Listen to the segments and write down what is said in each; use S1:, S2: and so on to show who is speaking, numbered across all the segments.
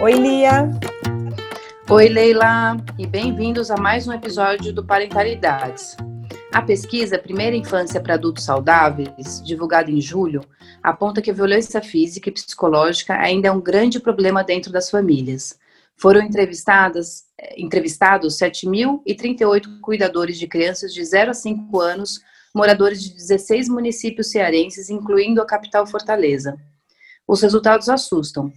S1: Oi, Lia.
S2: Oi, Leila, e bem-vindos a mais um episódio do Parentalidades. A pesquisa Primeira Infância para Adultos Saudáveis, divulgada em julho, aponta que a violência física e psicológica ainda é um grande problema dentro das famílias. Foram entrevistadas, eh, entrevistados 7.038 cuidadores de crianças de 0 a 5 anos, moradores de 16 municípios cearenses, incluindo a capital Fortaleza. Os resultados assustam.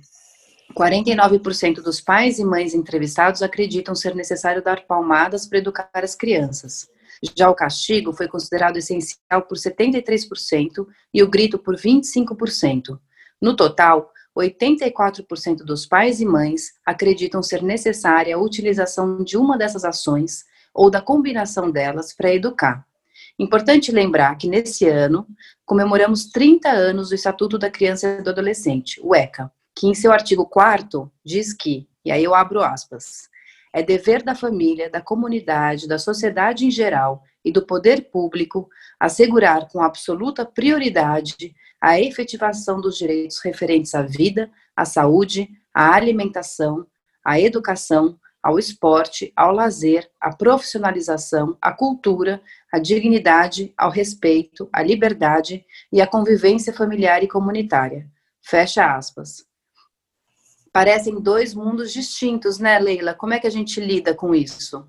S2: 49% dos pais e mães entrevistados acreditam ser necessário dar palmadas para educar as crianças. Já o castigo foi considerado essencial por 73% e o grito por 25%. No total, 84% dos pais e mães acreditam ser necessária a utilização de uma dessas ações ou da combinação delas para educar. Importante lembrar que nesse ano comemoramos 30 anos do Estatuto da Criança e do Adolescente, o ECA que em seu artigo 4 diz que, e aí eu abro aspas, é dever da família, da comunidade, da sociedade em geral e do poder público assegurar com absoluta prioridade a efetivação dos direitos referentes à vida, à saúde, à alimentação, à educação, ao esporte, ao lazer, à profissionalização, à cultura, à dignidade, ao respeito, à liberdade e à convivência familiar e comunitária. Fecha aspas parecem dois mundos distintos, né, Leila? Como é que a gente lida com isso?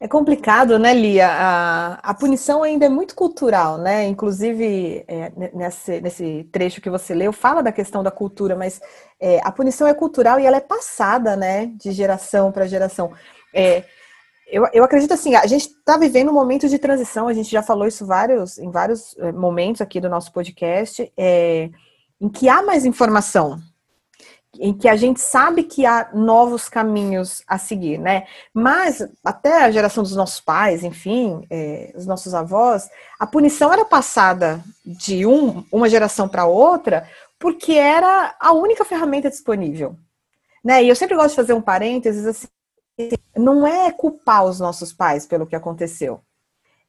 S1: É complicado, né, Lia? A, a punição ainda é muito cultural, né? Inclusive, é, nesse, nesse trecho que você leu, fala da questão da cultura, mas é, a punição é cultural e ela é passada, né, de geração para geração. É, eu, eu acredito assim, a gente está vivendo um momento de transição, a gente já falou isso vários, em vários é, momentos aqui do nosso podcast, é, em que há mais informação, em que a gente sabe que há novos caminhos a seguir, né? Mas até a geração dos nossos pais, enfim, é, os nossos avós, a punição era passada de um, uma geração para outra porque era a única ferramenta disponível, né? E eu sempre gosto de fazer um parênteses assim, não é culpar os nossos pais pelo que aconteceu,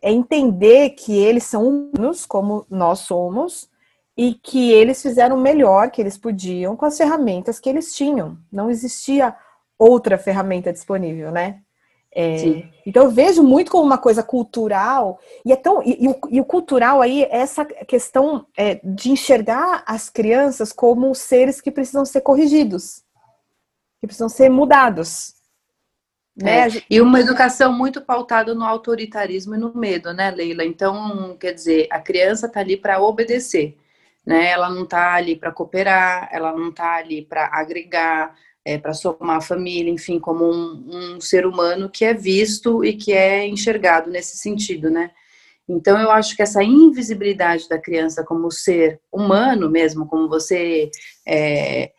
S1: é entender que eles são humanos como nós somos e que eles fizeram o melhor que eles podiam com as ferramentas que eles tinham. Não existia outra ferramenta disponível, né? É, então eu vejo muito como uma coisa cultural e é tão e, e, o, e o, cultural aí é essa questão é, de enxergar as crianças como seres que precisam ser corrigidos, que precisam ser mudados.
S2: Né? É, e uma educação muito pautada no autoritarismo e no medo, né, Leila? Então, quer dizer, a criança está ali para obedecer né? Ela não está ali para cooperar, ela não está ali para agregar, é, para somar a família, enfim, como um, um, ser humano que é visto e que é enxergado nesse sentido, né? Então, eu acho que essa invisibilidade da criança como ser humano mesmo, como você é,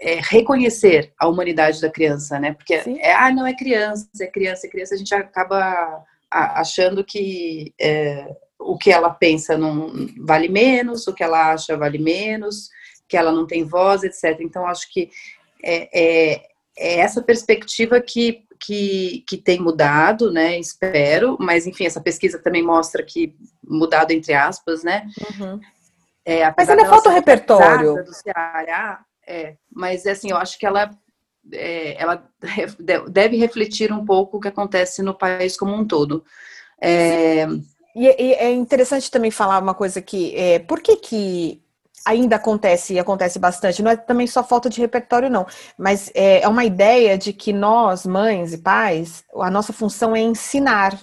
S2: é, reconhecer a humanidade da criança, né? Porque, é, ah, não é criança, é criança, é criança, a gente acaba achando que é, o que ela pensa não vale menos, o que ela acha vale menos, que ela não tem voz, etc. Então, acho que é, é, é essa perspectiva que, que, que tem mudado, né? Espero, mas enfim, essa pesquisa também mostra que mudado entre aspas, né?
S1: Uhum. É, mas ainda falta o repertório.
S2: Do Ceará, é, mas assim, eu acho que ela é, ela deve refletir um pouco o que acontece no país como um todo. É,
S1: e, e, é interessante também falar uma coisa que é, por que, que ainda acontece e acontece bastante? Não é também só falta de repertório, não, mas é, é uma ideia de que nós, mães e pais, a nossa função é ensinar.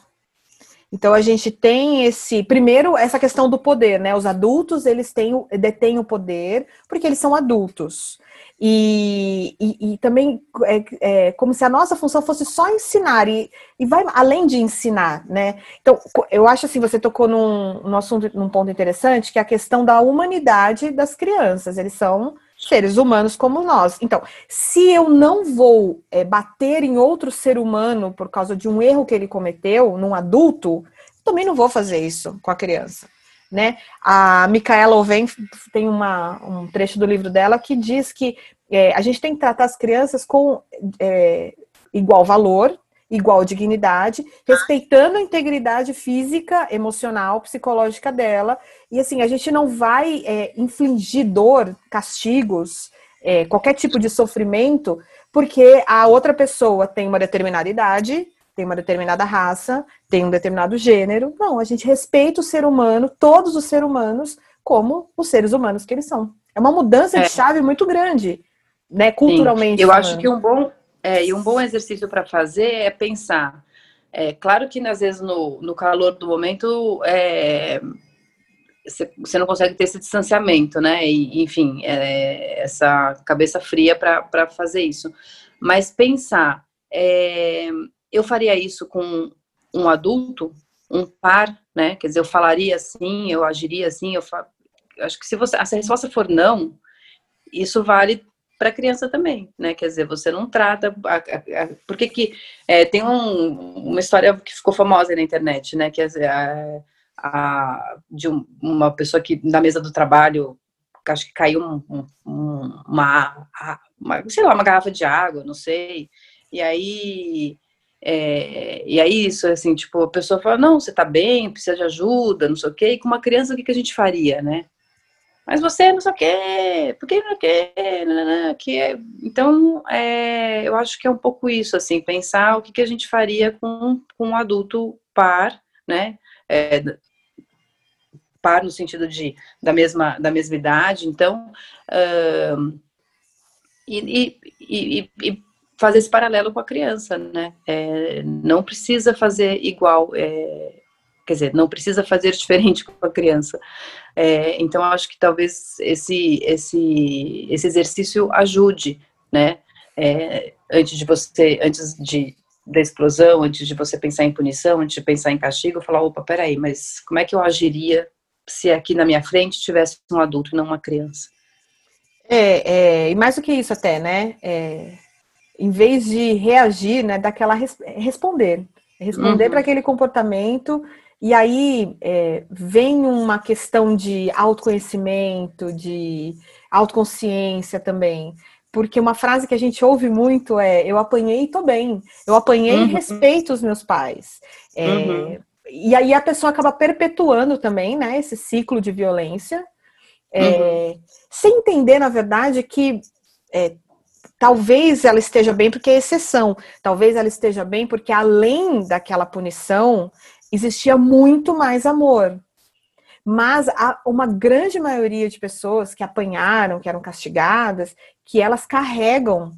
S1: Então a gente tem esse primeiro essa questão do poder, né? Os adultos eles têm detêm o poder porque eles são adultos. E, e, e também é, é, como se a nossa função fosse só ensinar e, e vai além de ensinar, né? Então, eu acho assim, você tocou num, num assunto, num ponto interessante, que é a questão da humanidade das crianças. Eles são seres humanos como nós. Então, se eu não vou é, bater em outro ser humano por causa de um erro que ele cometeu, num adulto, também não vou fazer isso com a criança. né? A Micaela Oven tem uma, um trecho do livro dela que diz que é, a gente tem que tratar as crianças com é, igual valor, igual dignidade, respeitando a integridade física, emocional, psicológica dela. E assim, a gente não vai é, infligir dor, castigos, é, qualquer tipo de sofrimento, porque a outra pessoa tem uma determinada idade, tem uma determinada raça, tem um determinado gênero. Não, a gente respeita o ser humano, todos os seres humanos, como os seres humanos que eles são. É uma mudança é. de chave muito grande, né, culturalmente.
S2: Sim. Eu acho que um bom, é, e um bom exercício para fazer é pensar. É claro que às vezes no, no calor do momento é, você não consegue ter esse distanciamento, né? E, enfim, é, essa cabeça fria para fazer isso. Mas pensar, é, eu faria isso com um adulto, um par, né? Quer dizer, eu falaria assim, eu agiria assim. Eu fa... acho que se você, se a resposta for não, isso vale para criança também, né? Quer dizer, você não trata. A, a, a, porque que é, tem um, uma história que ficou famosa na internet, né? Que é a, de um, uma pessoa que na mesa do trabalho acho que caiu um, uma, uma, sei lá, uma garrafa de água, não sei. E aí. É, e aí, isso, assim, tipo, a pessoa fala, não, você tá bem, precisa de ajuda, não sei o quê, e com uma criança, o que, que a gente faria, né? Mas você não sei o quê, por que não quer, que é... então é, eu acho que é um pouco isso, assim, pensar o que, que a gente faria com, com um adulto par, né, é, par no sentido de da mesma, da mesma idade, então uh, e, e, e, fazer esse paralelo com a criança, né, é, não precisa fazer igual, é, quer dizer, não precisa fazer diferente com a criança. É, então, acho que talvez esse, esse, esse exercício ajude, né? É, antes de você, antes de, da explosão, antes de você pensar em punição, antes de pensar em castigo, falar, opa, peraí, mas como é que eu agiria se aqui na minha frente tivesse um adulto e não uma criança?
S1: É, é e mais do que isso até, né? É, em vez de reagir, né, daquela res, responder, responder uhum. para aquele comportamento e aí é, vem uma questão de autoconhecimento, de autoconsciência também. Porque uma frase que a gente ouve muito é: Eu apanhei e tô bem. Eu apanhei uhum. e respeito os meus pais. É, uhum. E aí a pessoa acaba perpetuando também né, esse ciclo de violência, é, uhum. sem entender, na verdade, que é, talvez ela esteja bem porque é exceção, talvez ela esteja bem porque além daquela punição, existia muito mais amor. Mas há uma grande maioria de pessoas que apanharam, que eram castigadas, que elas carregam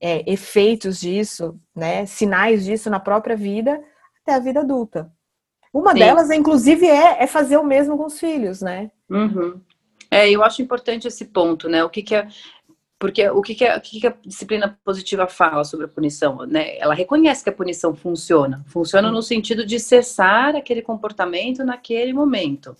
S1: é, efeitos disso, né, sinais disso na própria vida até a vida adulta. Uma Sim. delas, inclusive, é, é, fazer o mesmo com os filhos, né?
S2: Uhum. É, eu acho importante esse ponto, né? O que, que é porque o que, que, a, o que, que, a, disciplina positiva fala sobre a punição? Né? Ela reconhece que a punição funciona. Funciona no sentido de cessar aquele comportamento naquele momento.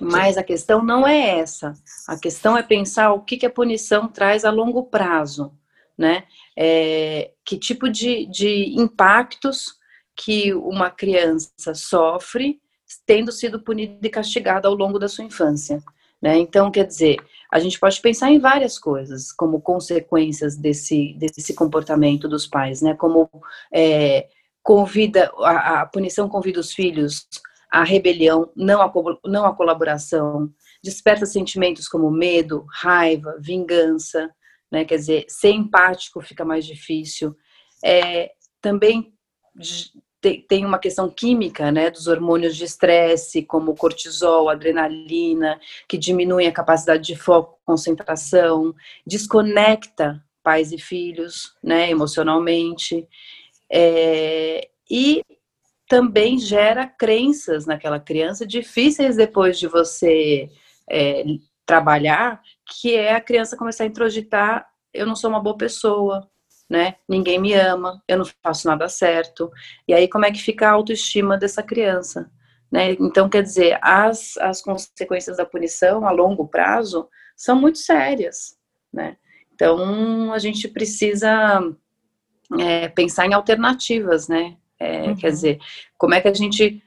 S2: Mas a questão não é essa. A questão é pensar o que, que a punição traz a longo prazo. Né? É, que tipo de, de impactos que uma criança sofre tendo sido punida e castigada ao longo da sua infância. Né? Então, quer dizer, a gente pode pensar em várias coisas como consequências desse, desse comportamento dos pais, né? Como é, convida a, a, punição convida os filhos à rebelião, não à, não à colaboração, desperta sentimentos como medo, raiva, vingança, né? Quer dizer, ser empático fica mais difícil. É, também tem uma questão química, né, dos hormônios de estresse, como cortisol, adrenalina, que diminuem a capacidade de foco, concentração, desconecta pais e filhos, né, emocionalmente, é, e também gera crenças naquela criança difíceis depois de você é, trabalhar, que é a criança começar a introjetar eu não sou uma boa pessoa, né? Ninguém me ama, eu não faço nada certo. E aí, como é que fica a autoestima dessa criança? Né? Então, quer dizer, as, as consequências da punição a longo prazo são muito sérias, né? Então, a gente precisa é, pensar em alternativas, né? É, uhum. Quer dizer, como é que a gente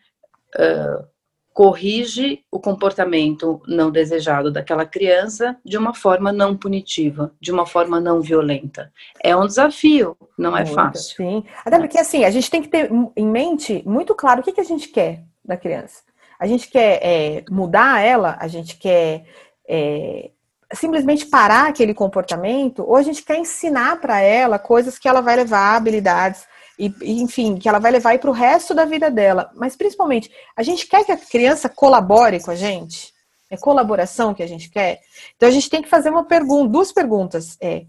S2: uh, corrige o comportamento não desejado daquela criança de uma forma não punitiva, de uma forma não violenta. É um desafio, não é fácil.
S1: Sim. Até porque assim, a gente tem que ter em mente muito claro o que, que a gente quer da criança. A gente quer é, mudar ela, a gente quer é, simplesmente parar aquele comportamento, ou a gente quer ensinar para ela coisas que ela vai levar, habilidades, e, enfim, que ela vai levar para o resto da vida dela. Mas principalmente, a gente quer que a criança colabore com a gente? É colaboração que a gente quer? Então a gente tem que fazer uma pergunta, duas perguntas. É,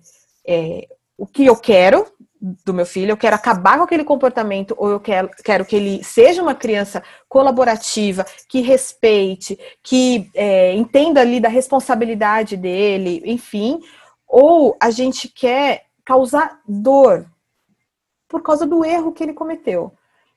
S1: é o que eu quero do meu filho, eu quero acabar com aquele comportamento, ou eu quero, quero que ele seja uma criança colaborativa, que respeite, que é, entenda ali da responsabilidade dele, enfim, ou a gente quer causar dor por causa do erro que ele cometeu.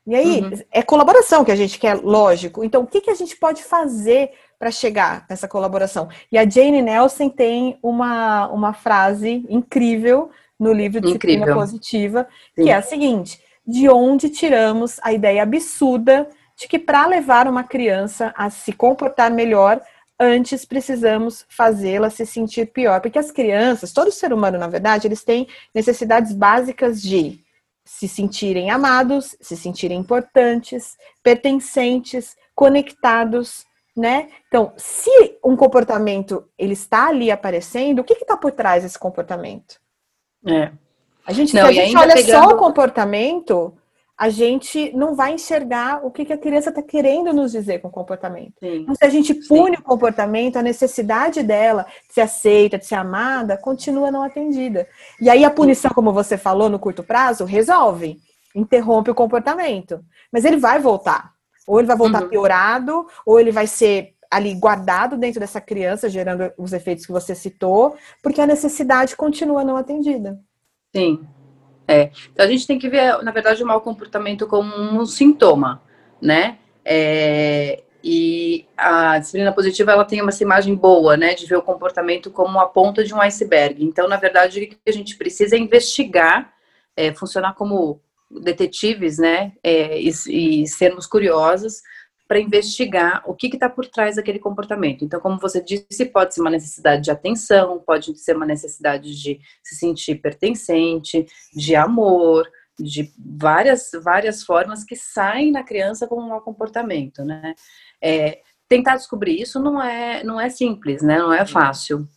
S1: E aí, uhum. é colaboração que a gente quer, lógico. Então, o que, que a gente pode fazer para chegar nessa colaboração? E a Jane Nelson tem uma, uma frase incrível no livro Disciplina incrível. Positiva, Sim. que é a seguinte: de onde tiramos a ideia absurda de que para levar uma criança a se comportar melhor, antes precisamos fazê-la se sentir pior. Porque as crianças, todo ser humano, na verdade, eles têm necessidades básicas de se sentirem amados, se sentirem importantes, pertencentes, conectados, né? Então, se um comportamento ele está ali aparecendo, o que está por trás desse comportamento? É. A gente, não, se a gente olha pegando... só o comportamento, a gente não vai enxergar o que, que a criança está querendo nos dizer com o comportamento. Sim. Então, se a gente pune Sim. o comportamento, a necessidade dela de ser aceita, de ser amada, continua não atendida. E aí a punição, como você falou, no curto prazo, resolve, interrompe o comportamento. Mas ele vai voltar. Ou ele vai voltar uhum. piorado, ou ele vai ser ali guardado dentro dessa criança, gerando os efeitos que você citou, porque a necessidade continua não atendida.
S2: Sim, é. Então a gente tem que ver, na verdade, o mau comportamento como um sintoma, né? É, e a disciplina positiva ela tem uma imagem boa, né, de ver o comportamento como a ponta de um iceberg. Então, na verdade, o que a gente precisa é investigar, é, funcionar como detetives, né, é, e, e sermos curiosos para investigar o que está por trás daquele comportamento. Então, como você disse, pode ser uma necessidade de atenção, pode ser uma necessidade de se sentir pertencente, de amor, de várias, várias formas que saem na criança como um mau comportamento, né? É, tentar descobrir isso não é, não é simples, né? Não é fácil.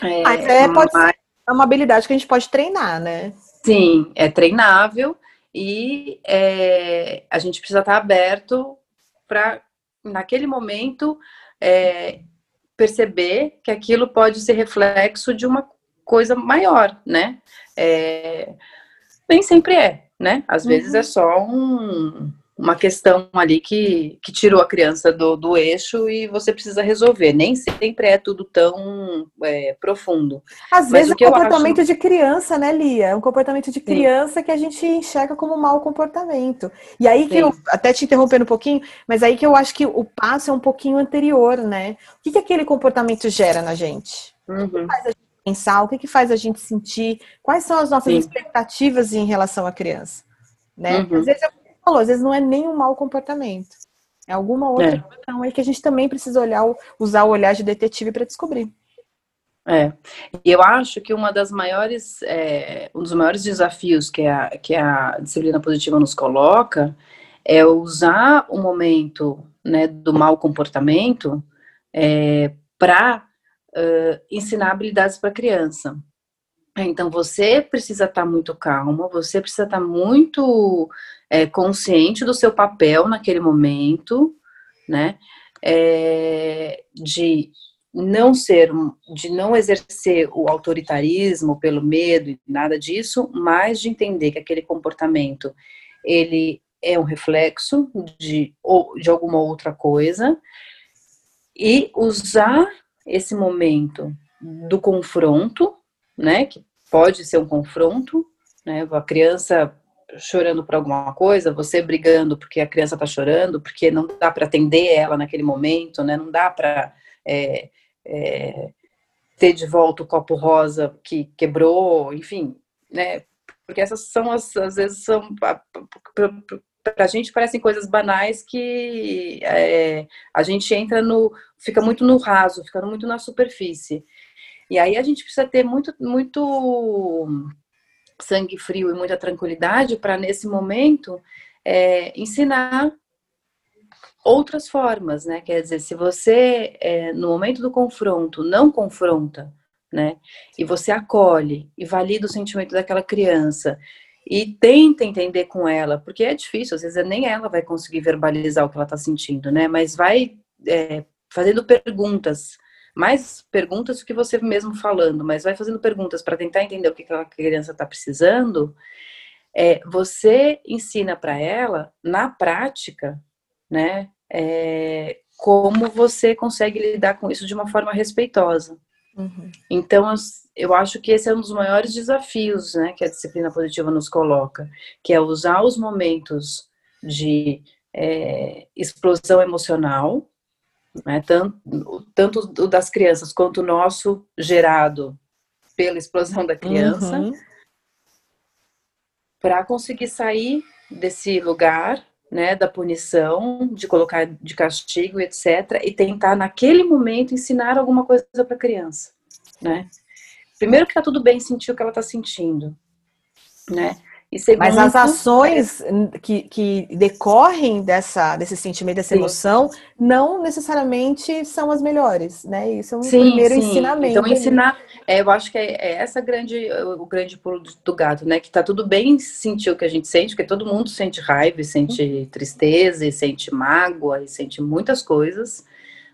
S1: É, mas é, pode mas... é uma habilidade que a gente pode treinar, né?
S2: Sim, é treinável e é, a gente precisa estar aberto para, naquele momento, é, perceber que aquilo pode ser reflexo de uma coisa maior, né? É, nem sempre é, né? Às uhum. vezes é só um, uma questão ali que, que tirou a criança do, do eixo e você precisa resolver. Nem sempre é tudo tão é, profundo.
S1: Às Mas vezes é um comportamento acho... de criança, né, Lia? É um comportamento de criança Sim. que a gente enxerga como um mau comportamento. E aí que Sim. eu, até te interrompendo um pouquinho, mas aí que eu acho que o passo é um pouquinho anterior, né? O que, que aquele comportamento gera na gente? Uhum. O que, que uhum. faz a gente pensar? O que, que faz a gente sentir? Quais são as nossas Sim. expectativas em relação à criança? Né? Uhum. Às vezes eu falou, às vezes não é nem um mau comportamento. É alguma outra é. questão aí que a gente também precisa olhar, usar o olhar de detetive para descobrir.
S2: É, e eu acho que uma das maiores, é, um dos maiores desafios que a, que a disciplina positiva nos coloca é usar o momento né, do mau comportamento é, para uh, ensinar habilidades para a criança. Então você precisa estar tá muito calma, você precisa estar tá muito é, consciente do seu papel naquele momento, né? É, de não ser, de não exercer o autoritarismo pelo medo e nada disso, mas de entender que aquele comportamento ele é um reflexo de, de alguma outra coisa e usar esse momento do confronto, né, que pode ser um confronto, né, a criança chorando por alguma coisa, você brigando porque a criança está chorando, porque não dá para atender ela naquele momento, né? Não dá para é, é, ter de volta o copo rosa que quebrou, enfim, né? Porque essas são as, às vezes são para a gente parecem coisas banais que é, a gente entra no, fica muito no raso, fica muito na superfície. E aí a gente precisa ter muito, muito sangue frio e muita tranquilidade para nesse momento é, ensinar outras formas, né? Quer dizer, se você é, no momento do confronto não confronta, né? E você acolhe e valida o sentimento daquela criança e tenta entender com ela, porque é difícil, às vezes nem ela vai conseguir verbalizar o que ela está sentindo, né? Mas vai é, fazendo perguntas, mais perguntas do que você mesmo falando, mas vai fazendo perguntas para tentar entender o que aquela criança está precisando. É, você ensina para ela, na prática, né, é, como você consegue lidar com isso de uma forma respeitosa. Uhum. Então, eu acho que esse é um dos maiores desafios né, que a disciplina positiva nos coloca, que é usar os momentos de é, explosão emocional, né, tanto, tanto o das crianças quanto o nosso gerado pela explosão da criança, uhum. para conseguir sair desse lugar né, da punição, de colocar de castigo, etc., e tentar naquele momento ensinar alguma coisa para a criança, né? Primeiro que tá tudo bem sentir o que ela está sentindo, né?
S1: Segundo, Mas as ações é... que, que decorrem dessa, desse sentimento, dessa sim. emoção, não necessariamente são as melhores, né? Isso é um sim, primeiro sim. ensinamento.
S2: Então, ensinar, é, eu acho que é, é, essa grande, o grande pulo do gato, né? Que tá tudo bem sentir o que a gente sente, porque todo mundo sente raiva, sente uhum. tristeza, e sente mágoa, e sente muitas coisas.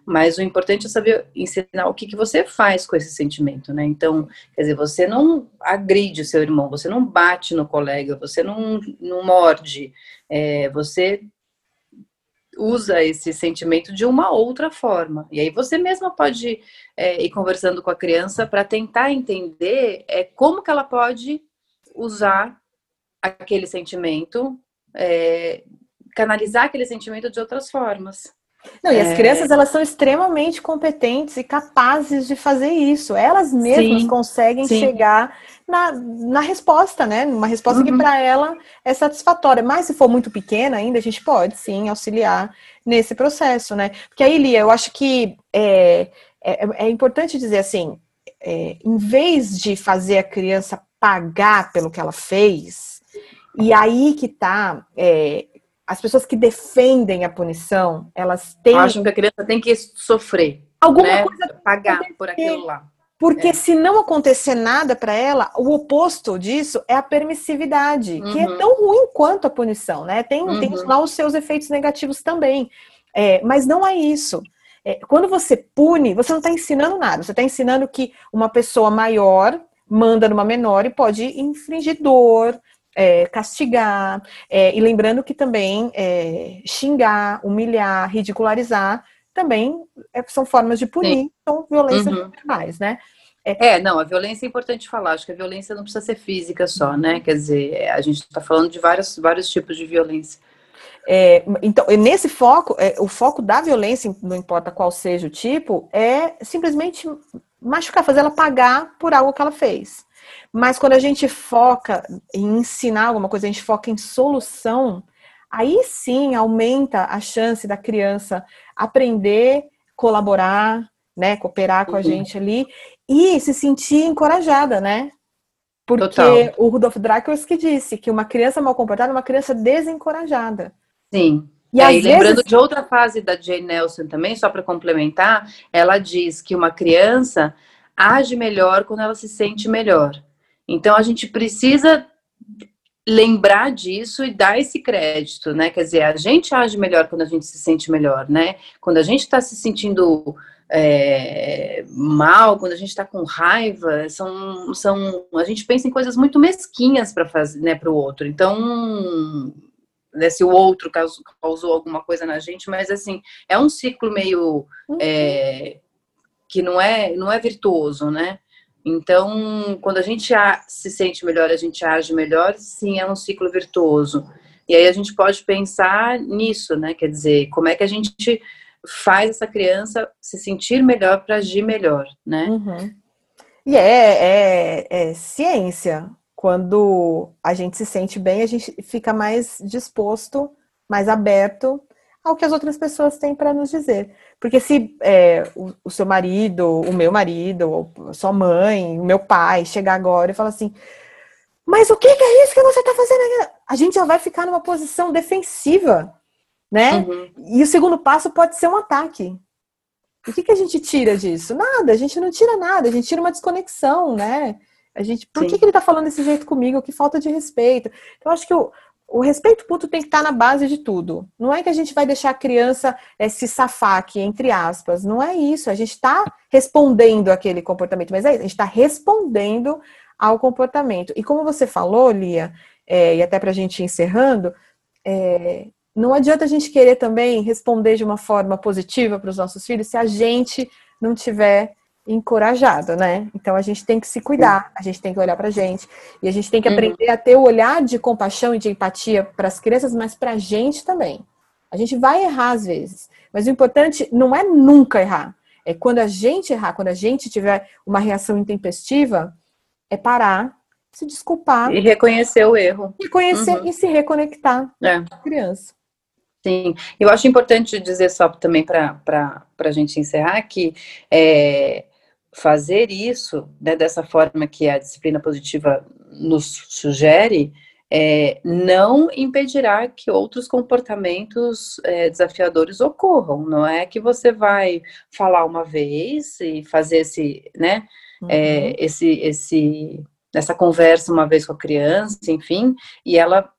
S2: Mas o importante é saber ensinar o que, que você faz com esse sentimento, né? Então, quer dizer, você não agride o seu irmão, você não bate no colega, você não, não morde, é, você usa esse sentimento de uma outra forma. E aí você mesma pode é, ir conversando com a criança para tentar entender é, como que ela pode usar aquele sentimento, é, canalizar aquele sentimento de outras formas.
S1: Não, e as é... crianças elas são extremamente competentes e capazes de fazer isso. Elas mesmas sim, conseguem sim. chegar na, na resposta, né? Uma resposta uhum. que para ela é satisfatória. Mas se for muito pequena ainda, a gente pode sim auxiliar nesse processo, né? Porque aí, Lia, eu acho que é, é, é importante dizer assim: é, em vez de fazer a criança pagar pelo que ela fez, e aí que tá é, as pessoas que defendem a punição, elas têm.
S2: Acham que a criança tem que sofrer. Alguma né? coisa. Pagar por aquilo lá.
S1: Porque é. se não acontecer nada para ela, o oposto disso é a permissividade, uhum. que é uhum. tão ruim quanto a punição, né? Tem, uhum. tem lá os seus efeitos negativos também. É, mas não é isso. É, quando você pune, você não está ensinando nada. Você está ensinando que uma pessoa maior manda numa menor e pode infringir dor, é, castigar, é, e lembrando que também é, xingar, humilhar, ridicularizar também é, são formas de punir, Sim. são violências uhum. verbais, né?
S2: É, é, não, a violência é importante falar. Acho que a violência não precisa ser física só, né? Quer dizer, a gente está falando de vários, vários tipos de violência.
S1: É, então, nesse foco, é, o foco da violência, não importa qual seja o tipo, é simplesmente machucar, fazer ela pagar por algo que ela fez. Mas quando a gente foca em ensinar alguma coisa, a gente foca em solução, aí sim aumenta a chance da criança aprender, colaborar, né, cooperar com uhum. a gente ali e se sentir encorajada, né? Porque Total. o Rudolf Drakowski disse que uma criança mal comportada é uma criança desencorajada.
S2: Sim. E é, lembrando vezes... de outra fase da Jane Nelson também, só para complementar, ela diz que uma criança age melhor quando ela se sente melhor. Então a gente precisa lembrar disso e dar esse crédito, né? Quer dizer, a gente age melhor quando a gente se sente melhor, né? Quando a gente está se sentindo é, mal, quando a gente está com raiva, são, são, a gente pensa em coisas muito mesquinhas para fazer, né, para o outro. Então, né, se o outro causou, causou, alguma coisa na gente, mas assim é um ciclo meio uhum. é, que não é, não é virtuoso, né? Então, quando a gente se sente melhor, a gente age melhor, sim, é um ciclo virtuoso. E aí a gente pode pensar nisso, né? Quer dizer, como é que a gente faz essa criança se sentir melhor para agir melhor, né?
S1: Uhum. E é, é, é, ciência. Quando a gente se sente bem, a gente fica mais disposto mais aberto ao que as outras pessoas têm para nos dizer. Porque se é, o, o, seu marido, o meu marido, a sua mãe, o meu pai chegar agora e falar assim, mas o que, que é isso que você está fazendo? A gente já vai ficar numa posição defensiva, né? Uhum. E o segundo passo pode ser um ataque. O que, que a gente tira disso? Nada, a gente não tira nada, a gente tira uma desconexão, né? A gente, por que, que ele está falando desse jeito comigo? Que falta de respeito. Então, eu acho que o, o respeito mútuo tem que estar na base de tudo. Não é que a gente vai deixar a criança é, se safar aqui, entre aspas. Não é isso. A gente está respondendo aquele comportamento, mas é isso. A gente está respondendo ao comportamento. E como você falou, Lia, é, e até para a gente ir encerrando, é, não adianta a gente querer também responder de uma forma positiva para os nossos filhos se a gente não tiver encorajado, né? Então a gente tem que se cuidar, a gente tem que olhar para gente e a gente tem que uhum. aprender a ter o olhar de compaixão e de empatia para as crianças, mas para a gente também. A gente vai errar às vezes, mas o importante não é nunca errar. É quando a gente errar, quando a gente tiver uma reação intempestiva, é parar, se desculpar
S2: e reconhecer o erro,
S1: reconhecer uhum. e se reconectar é. com a criança.
S2: Sim, eu acho importante dizer só também para a gente encerrar que é, fazer isso né, dessa forma que a disciplina positiva nos sugere, é, não impedirá que outros comportamentos é, desafiadores ocorram. Não é que você vai falar uma vez e fazer esse, né, é, uhum. esse, esse, essa conversa uma vez com a criança, enfim, e ela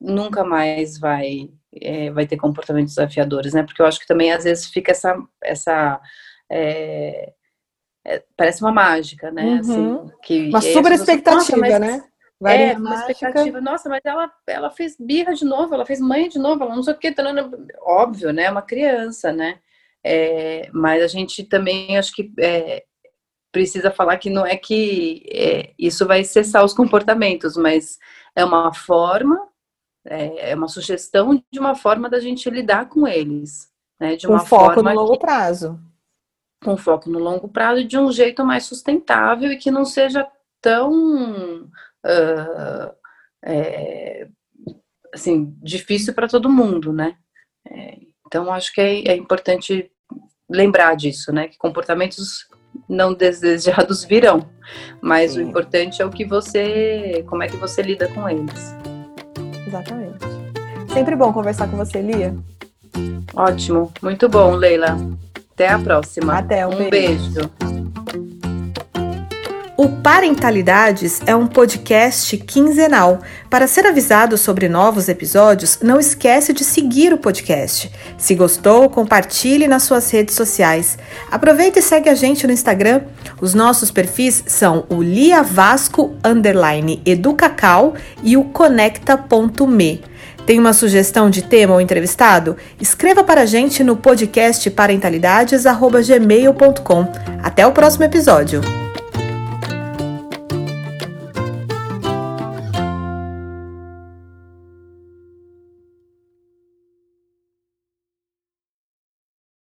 S2: nunca mais vai é, vai ter comportamentos desafiadores, né? Porque eu acho que também às vezes fica essa essa é, parece uma mágica, né?
S1: Uhum. Assim, que, uma super expectativa, mas, né?
S2: é, uma expectativa. Nossa, mas ela, ela fez birra de novo, ela fez mãe de novo, ela não sei o que, óbvio, né? É uma criança, né? É, mas a gente também acho que é, precisa falar que não é que é, isso vai cessar os comportamentos, mas é uma forma é, é uma sugestão de uma forma da gente lidar com eles. Né? De
S1: uma com foco no longo que, prazo.
S2: Com foco no longo prazo e de um jeito mais sustentável e que não seja tão uh, é, assim, difícil para todo mundo, né? É, então acho que é, é importante lembrar disso, né? Que comportamentos não desejados virão, mas Sim. o importante é o que você, como é que você lida com eles.
S1: Exatamente. Sempre bom conversar com você, Lia.
S2: Ótimo, muito bom, Leila. Até a próxima.
S1: Até,
S2: um, um beijo. beijo.
S1: O Parentalidades é um podcast quinzenal. Para ser avisado sobre novos episódios, não esquece de seguir o podcast. Se gostou, compartilhe nas suas redes sociais. Aproveita e segue a gente no Instagram. Os nossos perfis são o Lia Vasco underline Educacau e o conecta.me. Tem uma sugestão de tema ou entrevistado? Escreva para a gente no podcast parentalidades@gmail.com. Até o próximo episódio.